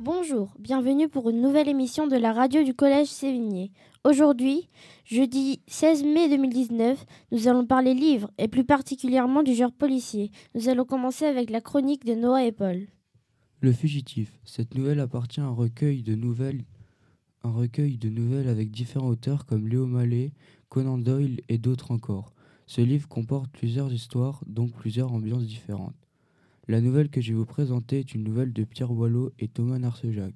Bonjour, bienvenue pour une nouvelle émission de la radio du Collège Sévigné. Aujourd'hui, jeudi 16 mai 2019, nous allons parler livres et plus particulièrement du genre policier. Nous allons commencer avec la chronique de Noah et Paul. Le fugitif. Cette nouvelle appartient à un recueil de nouvelles, un recueil de nouvelles avec différents auteurs comme Léo Mallet, Conan Doyle et d'autres encore. Ce livre comporte plusieurs histoires, donc plusieurs ambiances différentes. La nouvelle que je vais vous présenter est une nouvelle de Pierre Boileau et Thomas Narcejac.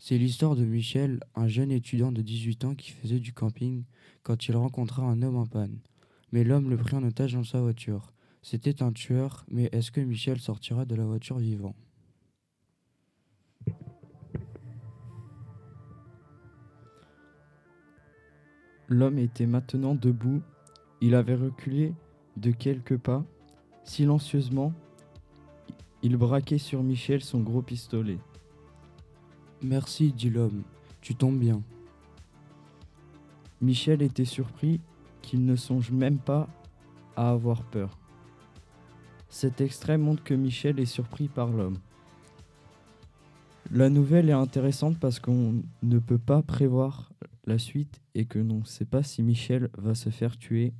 C'est l'histoire de Michel, un jeune étudiant de 18 ans qui faisait du camping quand il rencontra un homme en panne. Mais l'homme le prit en otage dans sa voiture. C'était un tueur, mais est-ce que Michel sortira de la voiture vivant? L'homme était maintenant debout. Il avait reculé de quelques pas. Silencieusement, il braquait sur Michel son gros pistolet. Merci, dit l'homme. Tu tombes bien. Michel était surpris qu'il ne songe même pas à avoir peur. Cet extrait montre que Michel est surpris par l'homme. La nouvelle est intéressante parce qu'on ne peut pas prévoir la suite et que l'on ne sait pas si Michel va se faire tuer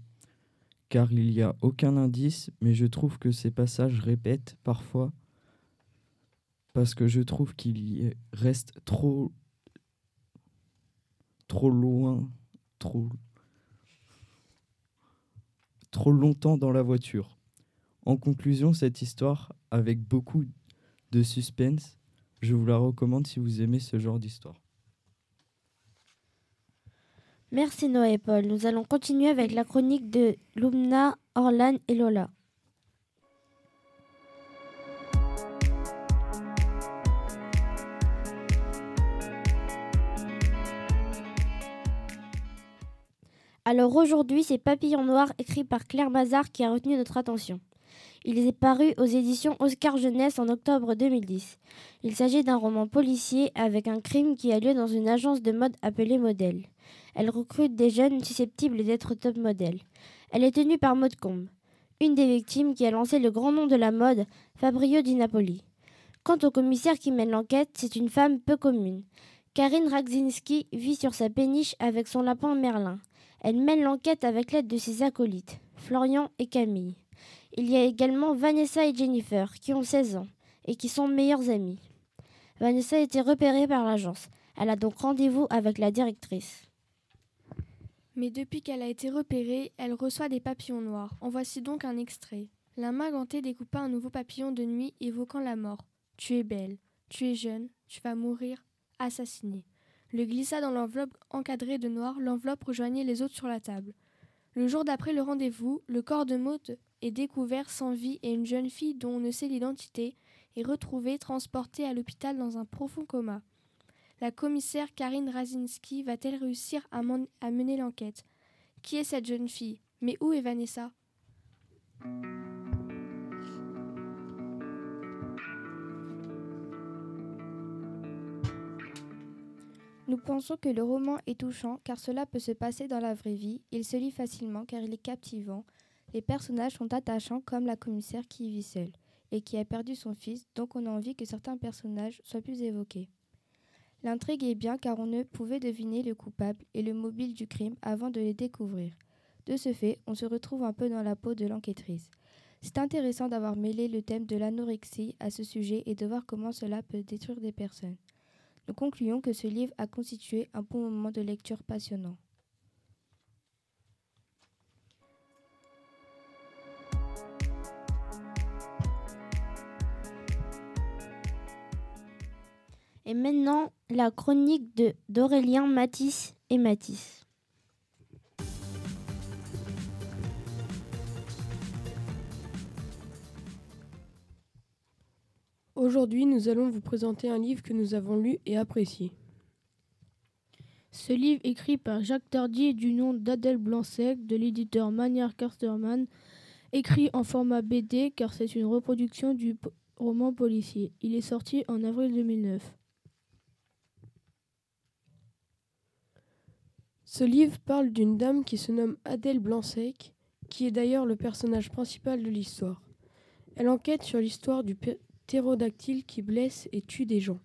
car il n'y a aucun indice, mais je trouve que ces passages répètent parfois parce que je trouve qu'il reste trop trop loin, trop trop longtemps dans la voiture. En conclusion, cette histoire avec beaucoup de suspense, je vous la recommande si vous aimez ce genre d'histoire. Merci Noé et Paul. Nous allons continuer avec la chronique de Lumna, Orlan et Lola. Alors aujourd'hui, c'est Papillon Noir écrit par Claire Mazard qui a retenu notre attention. Il est paru aux éditions Oscar Jeunesse en octobre 2010. Il s'agit d'un roman policier avec un crime qui a lieu dans une agence de mode appelée Modèle. Elle recrute des jeunes susceptibles d'être top modèles. Elle est tenue par Maud une des victimes qui a lancé le grand nom de la mode, Fabrio Di Napoli. Quant au commissaire qui mène l'enquête, c'est une femme peu commune. Karine Rakzinski vit sur sa péniche avec son lapin Merlin. Elle mène l'enquête avec l'aide de ses acolytes, Florian et Camille. Il y a également Vanessa et Jennifer, qui ont 16 ans et qui sont meilleures amies. Vanessa a été repérée par l'agence. Elle a donc rendez-vous avec la directrice. Mais depuis qu'elle a été repérée, elle reçoit des papillons noirs. En voici donc un extrait. La main gantée découpa un nouveau papillon de nuit évoquant la mort. Tu es belle, tu es jeune, tu vas mourir, assassiné. Le glissa dans l'enveloppe encadrée de noir, l'enveloppe rejoignait les autres sur la table. Le jour d'après le rendez-vous, le corps de Maud est découvert sans vie et une jeune fille dont on ne sait l'identité est retrouvée transportée à l'hôpital dans un profond coma. La commissaire Karine Razinski va-t-elle réussir à, à mener l'enquête? Qui est cette jeune fille? Mais où est Vanessa? Nous pensons que le roman est touchant car cela peut se passer dans la vraie vie. Il se lit facilement car il est captivant. Les personnages sont attachants comme la commissaire qui vit seule et qui a perdu son fils, donc on a envie que certains personnages soient plus évoqués. L'intrigue est bien car on ne pouvait deviner le coupable et le mobile du crime avant de les découvrir. De ce fait, on se retrouve un peu dans la peau de l'enquêtrice. C'est intéressant d'avoir mêlé le thème de l'anorexie à ce sujet et de voir comment cela peut détruire des personnes. Nous concluons que ce livre a constitué un bon moment de lecture passionnant. Et maintenant, la chronique de d'Aurélien Matisse et Matisse. Aujourd'hui, nous allons vous présenter un livre que nous avons lu et apprécié. Ce livre, écrit par Jacques Tardier du nom d'Adèle Blanc-Sec de l'éditeur Manière Casterman, écrit en format BD car c'est une reproduction du roman policier. Il est sorti en avril 2009. Ce livre parle d'une dame qui se nomme Adèle Blanc-Sec, qui est d'ailleurs le personnage principal de l'histoire. Elle enquête sur l'histoire du ptérodactyles qui blessent et tuent des gens.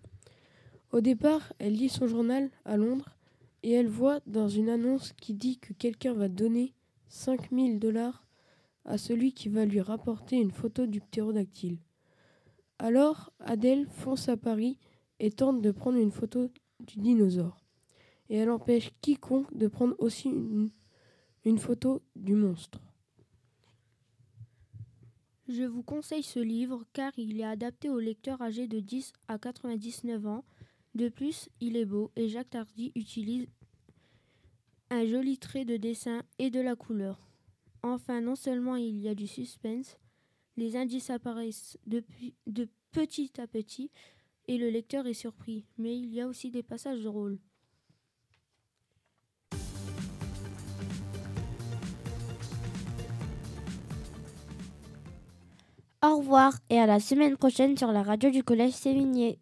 Au départ, elle lit son journal à Londres et elle voit dans une annonce qui dit que quelqu'un va donner 5000 dollars à celui qui va lui rapporter une photo du ptérodactyle. Alors, Adèle fonce à Paris et tente de prendre une photo du dinosaure. Et elle empêche quiconque de prendre aussi une, photo du monstre. Je vous conseille ce livre car il est adapté aux lecteurs âgés de 10 à 99 ans. De plus, il est beau et Jacques Tardy utilise un joli trait de dessin et de la couleur. Enfin, non seulement il y a du suspense, les indices apparaissent de petit à petit et le lecteur est surpris, mais il y a aussi des passages drôles. Au revoir et à la semaine prochaine sur la radio du Collège Sévigné.